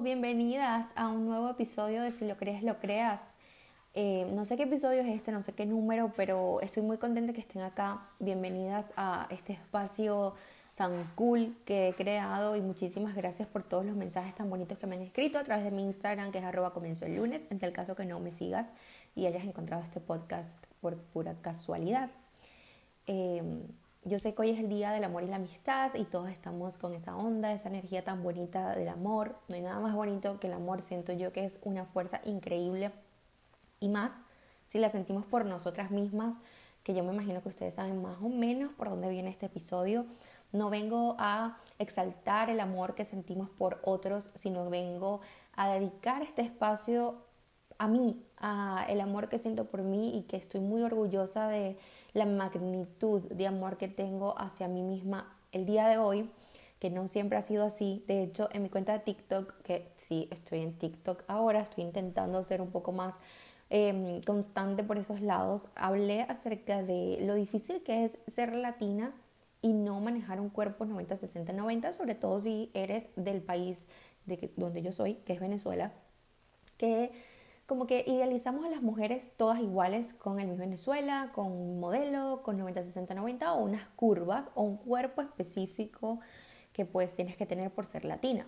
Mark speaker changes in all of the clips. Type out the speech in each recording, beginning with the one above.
Speaker 1: Bienvenidas a un nuevo episodio de Si lo crees, lo creas. Eh, no sé qué episodio es este, no sé qué número, pero estoy muy contenta que estén acá. Bienvenidas a este espacio tan cool que he creado y muchísimas gracias por todos los mensajes tan bonitos que me han escrito a través de mi Instagram, que es arroba comienzo el lunes, en tal caso que no me sigas y hayas encontrado este podcast por pura casualidad. Eh, yo sé que hoy es el día del amor y la amistad y todos estamos con esa onda, esa energía tan bonita del amor. No hay nada más bonito que el amor, siento yo que es una fuerza increíble y más si la sentimos por nosotras mismas, que yo me imagino que ustedes saben más o menos por dónde viene este episodio. No vengo a exaltar el amor que sentimos por otros, sino vengo a dedicar este espacio a mí, a el amor que siento por mí y que estoy muy orgullosa de la magnitud de amor que tengo hacia mí misma el día de hoy, que no siempre ha sido así. De hecho, en mi cuenta de TikTok, que sí estoy en TikTok ahora, estoy intentando ser un poco más em, constante por esos lados, hablé acerca de lo difícil que es ser latina y no manejar un cuerpo 90, 60, 90, sobre todo si eres del país de donde yo soy, que es Venezuela, que como que idealizamos a las mujeres todas iguales con el mismo Venezuela, con un modelo, con 90, 60, 90 o unas curvas o un cuerpo específico que pues tienes que tener por ser latina.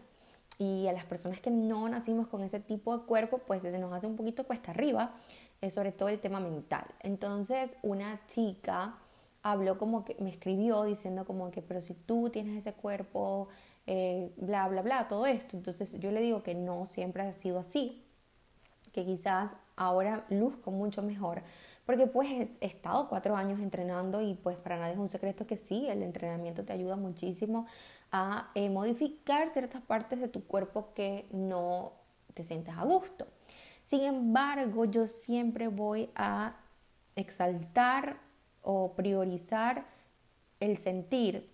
Speaker 1: Y a las personas que no nacimos con ese tipo de cuerpo, pues se nos hace un poquito cuesta arriba, es sobre todo el tema mental. Entonces una chica habló como que me escribió diciendo como que, pero si tú tienes ese cuerpo, eh, bla, bla, bla, todo esto. Entonces yo le digo que no siempre ha sido así, que quizás ahora luzco mucho mejor, porque pues he estado cuatro años entrenando y pues para nadie es un secreto que sí, el entrenamiento te ayuda muchísimo a eh, modificar ciertas partes de tu cuerpo que no te sientes a gusto. Sin embargo, yo siempre voy a exaltar o priorizar el sentir.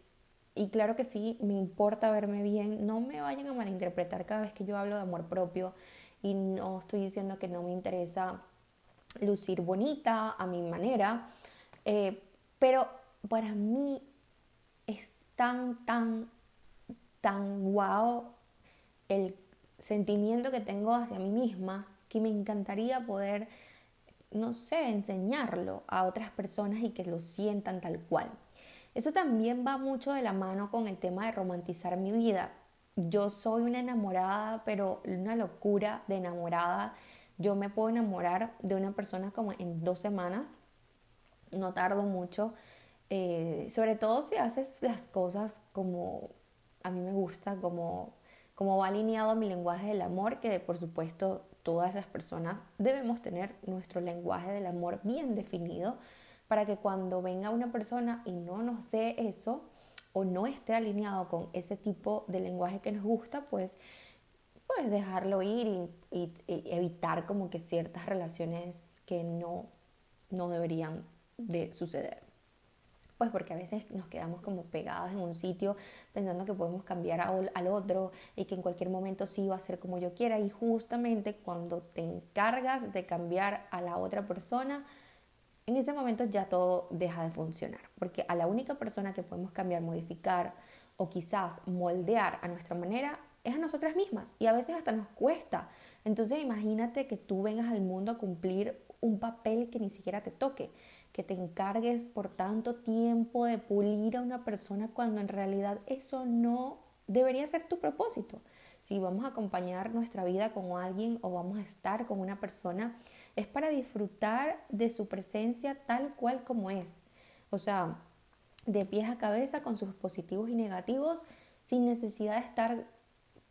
Speaker 1: Y claro que sí, me importa verme bien. No me vayan a malinterpretar cada vez que yo hablo de amor propio y no estoy diciendo que no me interesa lucir bonita a mi manera, eh, pero para mí es tan, tan, tan guau el sentimiento que tengo hacia mí misma que me encantaría poder, no sé, enseñarlo a otras personas y que lo sientan tal cual. Eso también va mucho de la mano con el tema de romantizar mi vida yo soy una enamorada, pero una locura de enamorada. Yo me puedo enamorar de una persona como en dos semanas, no tardo mucho, eh, sobre todo si haces las cosas como a mí me gusta, como, como va alineado a mi lenguaje del amor, que por supuesto todas las personas debemos tener nuestro lenguaje del amor bien definido para que cuando venga una persona y no nos dé eso, o no esté alineado con ese tipo de lenguaje que nos gusta, pues, pues dejarlo ir y, evitar como que ciertas relaciones que no, no deberían de suceder. Pues porque a veces nos quedamos como pegadas en un sitio pensando que podemos cambiar al otro y que en cualquier momento sí va a ser como yo quiera y justamente cuando te encargas de cambiar a la otra persona, en ese momento ya todo deja de funcionar, porque a la única persona que podemos cambiar, modificar o quizás moldear a nuestra manera es a nosotras mismas y a veces hasta nos cuesta. Entonces imagínate que tú vengas al mundo a cumplir un papel que ni siquiera te toque, que te encargues por tanto tiempo de pulir a una persona cuando en realidad eso no debería ser tu propósito. Si vamos a acompañar nuestra vida con alguien o vamos a estar con una persona, es para disfrutar de su presencia tal cual como es. O sea, de pies a cabeza con sus positivos y negativos, sin necesidad de estar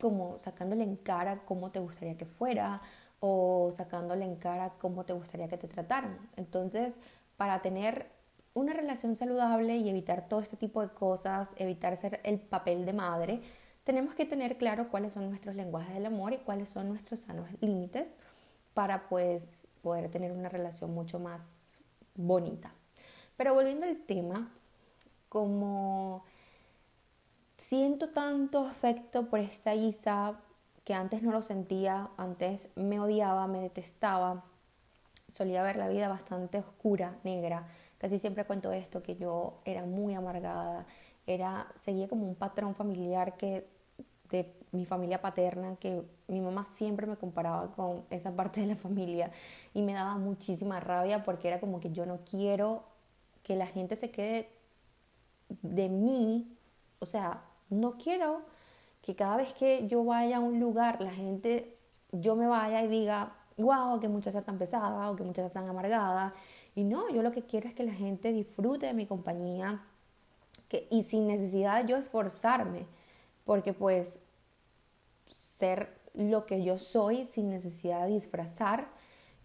Speaker 1: como sacándole en cara cómo te gustaría que fuera o sacándole en cara cómo te gustaría que te trataran. Entonces, para tener una relación saludable y evitar todo este tipo de cosas, evitar ser el papel de madre, tenemos que tener claro cuáles son nuestros lenguajes del amor y cuáles son nuestros sanos límites para pues poder tener una relación mucho más bonita. Pero volviendo al tema, como siento tanto afecto por esta Isa que antes no lo sentía, antes me odiaba, me detestaba, solía ver la vida bastante oscura, negra. Casi siempre cuento esto, que yo era muy amargada, era, seguía como un patrón familiar que de mi familia paterna, que mi mamá siempre me comparaba con esa parte de la familia y me daba muchísima rabia porque era como que yo no quiero que la gente se quede de mí, o sea, no quiero que cada vez que yo vaya a un lugar, la gente, yo me vaya y diga, wow, qué muchacha tan pesada o qué muchacha tan amargada. Y no, yo lo que quiero es que la gente disfrute de mi compañía que, y sin necesidad de yo esforzarme, porque pues ser lo que yo soy sin necesidad de disfrazar,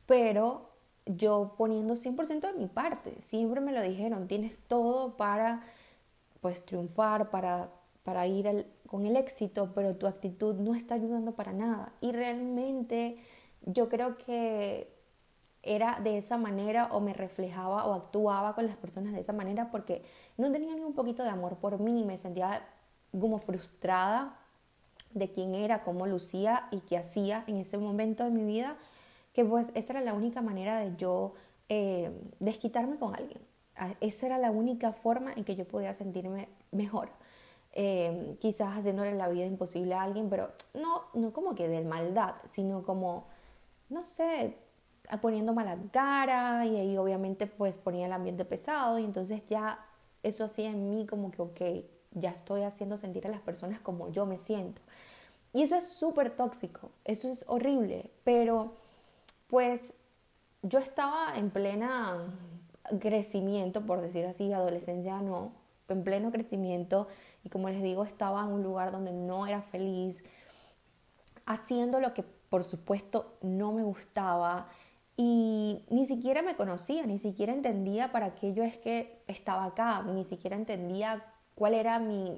Speaker 1: pero yo poniendo 100% de mi parte. Siempre me lo dijeron, tienes todo para pues triunfar, para, para ir con el éxito, pero tu actitud no está ayudando para nada. Y realmente yo creo que era de esa manera o me reflejaba o actuaba con las personas de esa manera porque no tenía ni un poquito de amor por mí, me sentía como frustrada de quién era, cómo lucía y qué hacía en ese momento de mi vida, que pues esa era la única manera de yo eh, desquitarme con alguien. Esa era la única forma en que yo podía sentirme mejor. Eh, quizás haciéndole la vida imposible a alguien, pero no, no como que de maldad, sino como, no sé, poniendo mala cara y ahí obviamente pues ponía el ambiente pesado y entonces ya eso hacía en mí como que, ok, ya estoy haciendo sentir a las personas como yo me siento. Y eso es súper tóxico, eso es horrible, pero pues yo estaba en plena crecimiento, por decir así, adolescencia no, en pleno crecimiento y como les digo, estaba en un lugar donde no era feliz, haciendo lo que por supuesto no me gustaba y ni siquiera me conocía, ni siquiera entendía para qué yo es que estaba acá, ni siquiera entendía cuál era mi,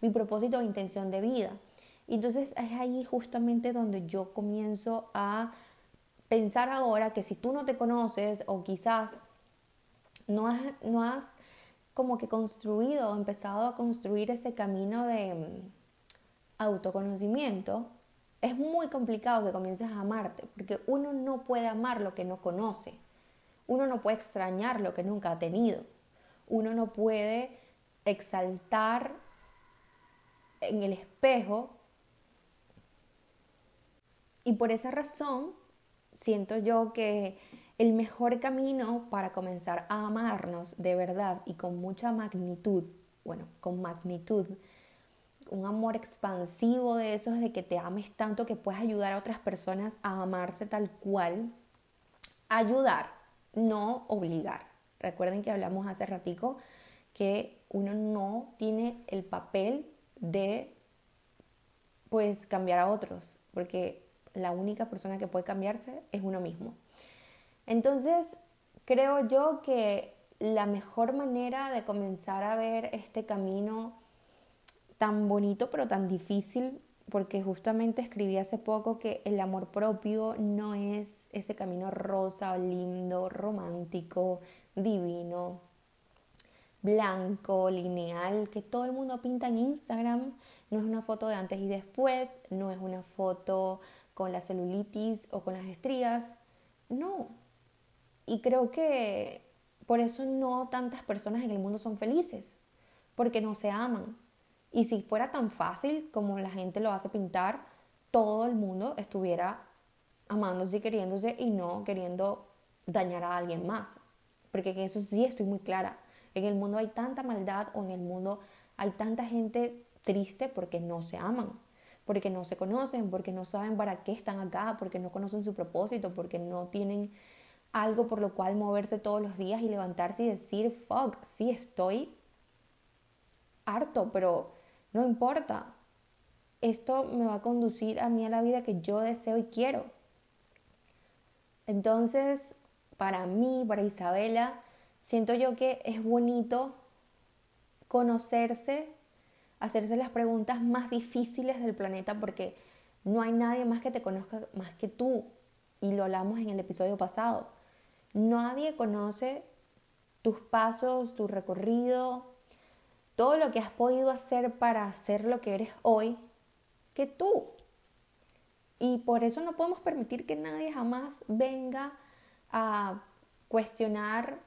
Speaker 1: mi, propósito o intención de vida. Y entonces es ahí justamente donde yo comienzo a pensar ahora que si tú no te conoces o quizás no has, no has como que construido o empezado a construir ese camino de mm, autoconocimiento, es muy complicado que comiences a amarte, porque uno no puede amar lo que no conoce, uno no puede extrañar lo que nunca ha tenido, uno no puede exaltar en el espejo y por esa razón siento yo que el mejor camino para comenzar a amarnos de verdad y con mucha magnitud, bueno, con magnitud, un amor expansivo de esos de que te ames tanto que puedes ayudar a otras personas a amarse tal cual. Ayudar, no obligar. Recuerden que hablamos hace ratico que uno no tiene el papel de pues cambiar a otros, porque la única persona que puede cambiarse es uno mismo. Entonces, creo yo que la mejor manera de comenzar a ver este camino tan bonito pero tan difícil porque justamente escribí hace poco que el amor propio no es ese camino rosa, lindo, romántico, divino, blanco, lineal, que todo el mundo pinta en Instagram. No es una foto de antes y después, no es una foto con la celulitis o con las estrías, no. Y creo que por eso no tantas personas en el mundo son felices, porque no se aman, y si fuera tan fácil como la gente lo hace pintar, todo el mundo estuviera amándose y queriéndose y no queriendo dañar a alguien más. Porque en eso sí estoy muy clara. En el mundo hay tanta maldad o en el mundo hay tanta gente triste porque no se aman, porque no se conocen, porque no saben para qué están acá, porque no conocen su propósito, porque no tienen algo por lo cual moverse todos los días y levantarse y decir, fuck, sí estoy harto, pero no importa. Esto me va a conducir a mí a la vida que yo deseo y quiero. Entonces, para mí, para Isabela, siento yo que es bonito conocerse, hacerse las preguntas más difíciles del planeta porque no hay nadie más que te conozca más que tú. Y lo hablamos en el episodio pasado. Nadie conoce tus pasos, tu recorrido, todo lo que has podido hacer para ser lo que eres hoy que tú. Y por eso no podemos permitir que nadie jamás venga a cuestionar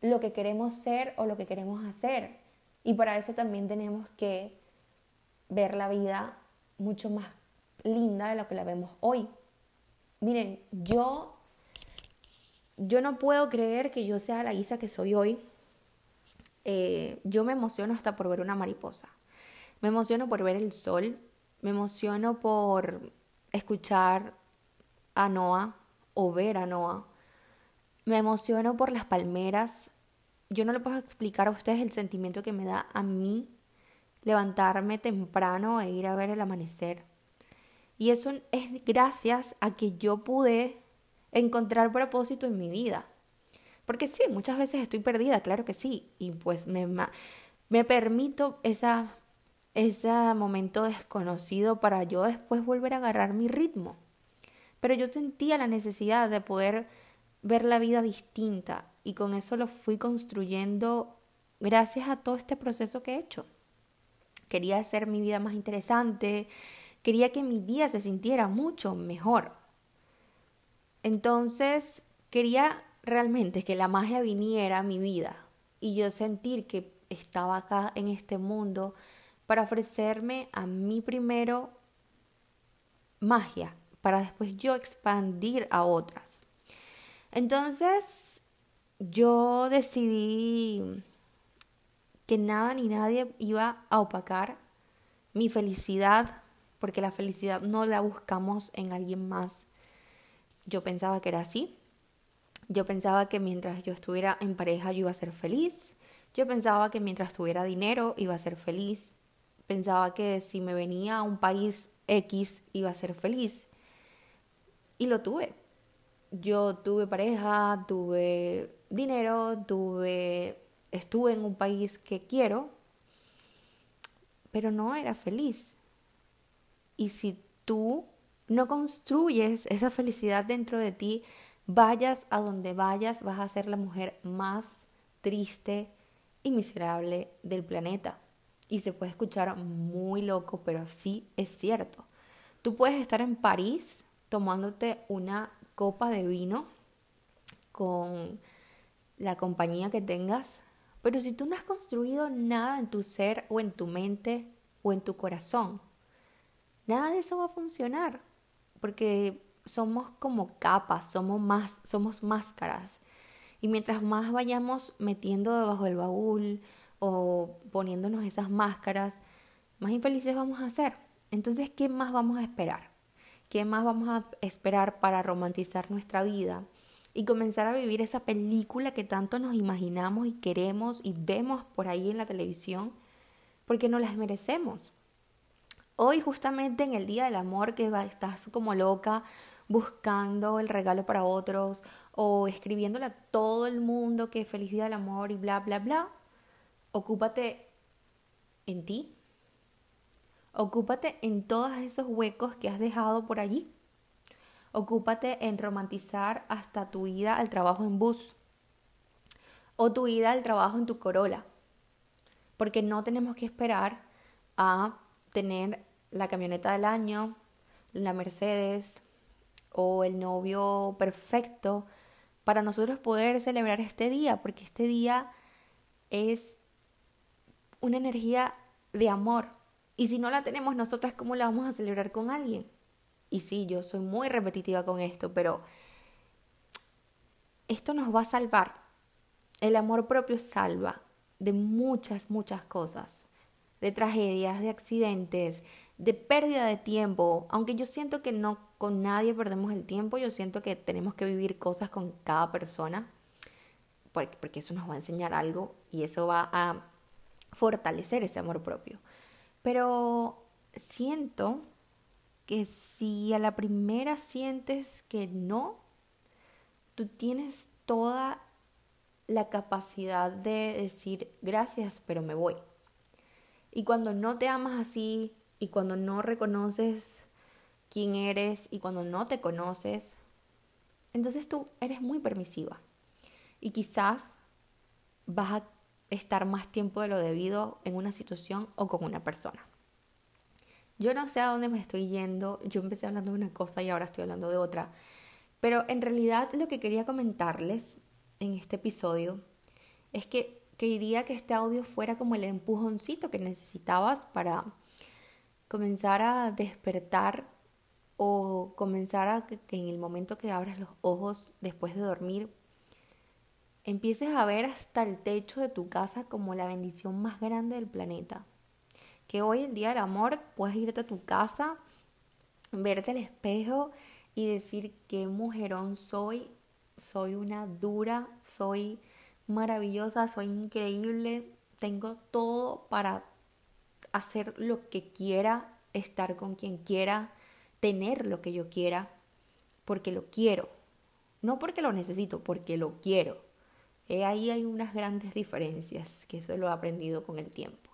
Speaker 1: lo que queremos ser o lo que queremos hacer. Y para eso también tenemos que ver la vida mucho más linda de lo que la vemos hoy. Miren, yo, yo no puedo creer que yo sea la Isa que soy hoy. Eh, yo me emociono hasta por ver una mariposa. Me emociono por ver el sol. Me emociono por escuchar a Noah o ver a Noah. Me emociono por las palmeras. Yo no le puedo explicar a ustedes el sentimiento que me da a mí levantarme temprano e ir a ver el amanecer. Y eso es gracias a que yo pude encontrar propósito en mi vida. Porque sí, muchas veces estoy perdida, claro que sí. Y pues me, me permito esa, ese momento desconocido para yo después volver a agarrar mi ritmo. Pero yo sentía la necesidad de poder ver la vida distinta y con eso lo fui construyendo gracias a todo este proceso que he hecho. Quería hacer mi vida más interesante, quería que mi día se sintiera mucho mejor. Entonces, quería realmente que la magia viniera a mi vida y yo sentir que estaba acá en este mundo para ofrecerme a mí primero magia, para después yo expandir a otras. Entonces, yo decidí que nada ni nadie iba a opacar mi felicidad, porque la felicidad no la buscamos en alguien más. Yo pensaba que era así. Yo pensaba que mientras yo estuviera en pareja yo iba a ser feliz. Yo pensaba que mientras tuviera dinero iba a ser feliz. Pensaba que si me venía a un país X iba a ser feliz. Y lo tuve. Yo tuve pareja, tuve dinero, tuve estuve en un país que quiero, pero no era feliz. Y si tú no construyes esa felicidad dentro de ti, vayas a donde vayas, vas a ser la mujer más triste y miserable del planeta. Y se puede escuchar muy loco, pero sí es cierto. Tú puedes estar en París tomándote una copa de vino con la compañía que tengas, pero si tú no has construido nada en tu ser o en tu mente o en tu corazón, nada de eso va a funcionar, porque somos como capas, somos más, somos máscaras. Y mientras más vayamos metiendo debajo del baúl o poniéndonos esas máscaras, más infelices vamos a ser. Entonces, ¿qué más vamos a esperar? ¿Qué más vamos a esperar para romantizar nuestra vida? y comenzar a vivir esa película que tanto nos imaginamos y queremos y vemos por ahí en la televisión, porque no las merecemos. Hoy justamente en el Día del Amor que estás como loca buscando el regalo para otros o escribiéndole a todo el mundo que feliz Día del Amor y bla, bla, bla, ocúpate en ti. Ocúpate en todos esos huecos que has dejado por allí Ocúpate en romantizar hasta tu ida al trabajo en bus o tu ida al trabajo en tu Corolla. Porque no tenemos que esperar a tener la camioneta del año, la Mercedes o el novio perfecto para nosotros poder celebrar este día, porque este día es una energía de amor. Y si no la tenemos nosotras, ¿cómo la vamos a celebrar con alguien? Y sí, yo soy muy repetitiva con esto, pero esto nos va a salvar. El amor propio salva de muchas, muchas cosas, de tragedias, de accidentes, de pérdida de tiempo. Aunque yo siento que no con nadie perdemos el tiempo, yo siento que tenemos que vivir cosas con cada persona, porque, eso nos va a enseñar algo y eso va a fortalecer ese amor propio. Pero siento que si a la primera sientes que no, tú tienes toda la capacidad de decir gracias, pero me voy. Y cuando no te amas así y cuando no reconoces quién eres y cuando no te conoces, entonces tú eres muy permisiva. Y quizás vas a estar más tiempo de lo debido en una situación o con una persona. Yo no sé a dónde me estoy yendo, yo empecé hablando de una cosa y ahora estoy hablando de otra, pero en realidad lo que quería comentarles en este episodio es que quería que este audio fuera como el empujoncito que necesitabas para comenzar a despertar o comenzar a que en el momento que abras los ojos después de dormir, empieces a ver hasta el techo de tu casa como la bendición más grande del planeta. Que hoy en día del amor puedes irte a tu casa, verte al espejo y decir qué mujerón soy, soy una dura, soy maravillosa, soy increíble, tengo todo para hacer lo que quiera, estar con quien quiera, tener lo que yo quiera, porque lo quiero. No porque lo necesito, porque lo quiero. Ahí hay unas grandes diferencias, que eso lo he aprendido con el tiempo.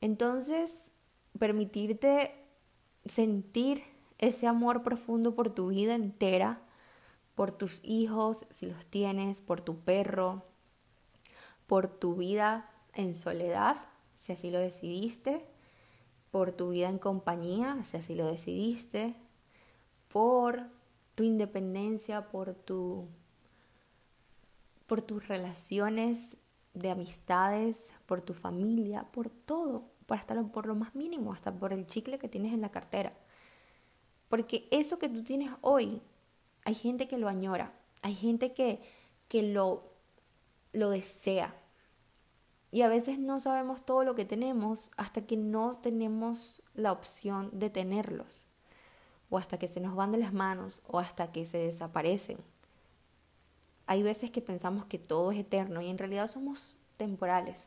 Speaker 1: Entonces, permitirte sentir ese amor profundo por tu vida entera, por tus hijos, si los tienes, por tu perro, por tu vida en soledad, si así lo decidiste, por tu vida en compañía, si así lo decidiste, por tu independencia, por tu por tus relaciones de amistades, por tu familia, por todo, por hasta por lo más mínimo, hasta por el chicle que tienes en la cartera. Porque eso que tú tienes hoy, hay gente que lo añora, hay gente que, que lo, lo desea, y a veces no sabemos todo lo que tenemos hasta que no tenemos la opción de tenerlos, o hasta que se nos van de las manos, o hasta que se desaparecen. Hay veces que pensamos que todo es eterno y en realidad somos temporales.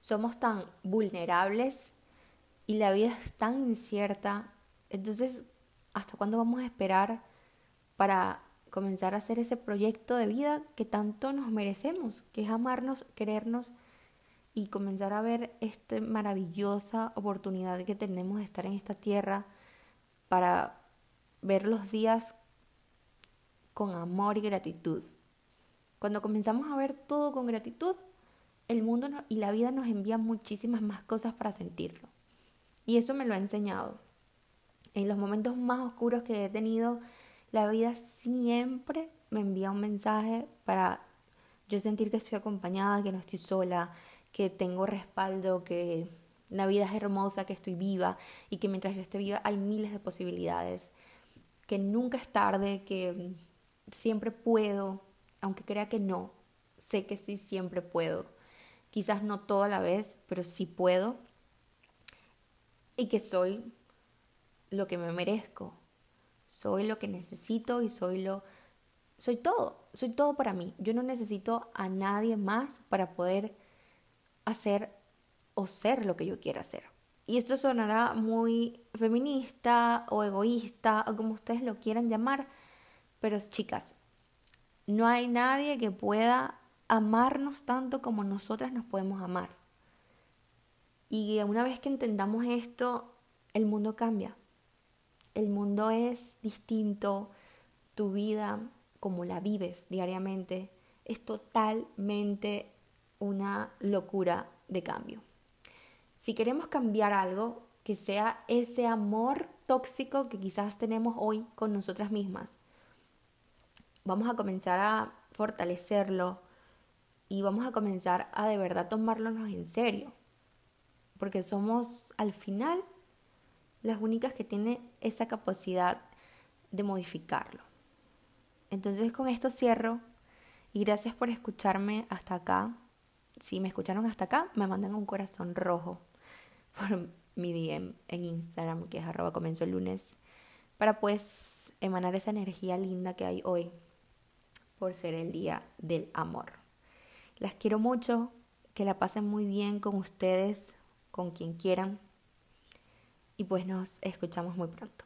Speaker 1: Somos tan vulnerables y la vida es tan incierta. Entonces, ¿hasta cuándo vamos a esperar para comenzar a hacer ese proyecto de vida que tanto nos merecemos, que es amarnos, querernos y comenzar a ver esta maravillosa oportunidad que tenemos de estar en esta tierra para ver los días con amor y gratitud. Cuando comenzamos a ver todo con gratitud, el mundo y la vida nos envían muchísimas más cosas para sentirlo. Y eso me lo ha enseñado. En los momentos más oscuros que he tenido, la vida siempre me envía un mensaje para yo sentir que estoy acompañada, que no estoy sola, que tengo respaldo, que la vida es hermosa, que estoy viva y que mientras yo esté viva hay miles de posibilidades, que nunca es tarde, que siempre puedo, aunque crea que no, sé que sí siempre puedo. Quizás no toda la vez, pero sí puedo. Y que soy lo que me merezco, soy lo que necesito y soy lo soy todo, soy todo para mí. Yo no necesito a nadie más para poder hacer o ser lo que yo quiera hacer. Y esto sonará muy feminista o egoísta o como ustedes lo quieran llamar, pero chicas, no hay nadie que pueda amarnos tanto como nosotras nos podemos amar. Y una vez que entendamos esto, el mundo cambia el mundo es distinto, tu vida como la vives diariamente es totalmente una locura de cambio. Si queremos cambiar algo, que sea ese amor tóxico que quizás tenemos hoy con nosotras mismas, vamos a comenzar a fortalecerlo y vamos a comenzar a de verdad tomárnoslo en serio. Porque somos al final las únicas que tienen esa capacidad de modificarlo. Entonces con esto cierro y gracias por escucharme hasta acá. Si me escucharon hasta acá, me mandan un corazón rojo por mi DM en Instagram, que es arroba comenzó el lunes, para pues emanar esa energía linda que hay hoy por ser el día del amor. Las quiero mucho, que la pasen muy bien con ustedes, con quien quieran y pues nos escuchamos muy pronto.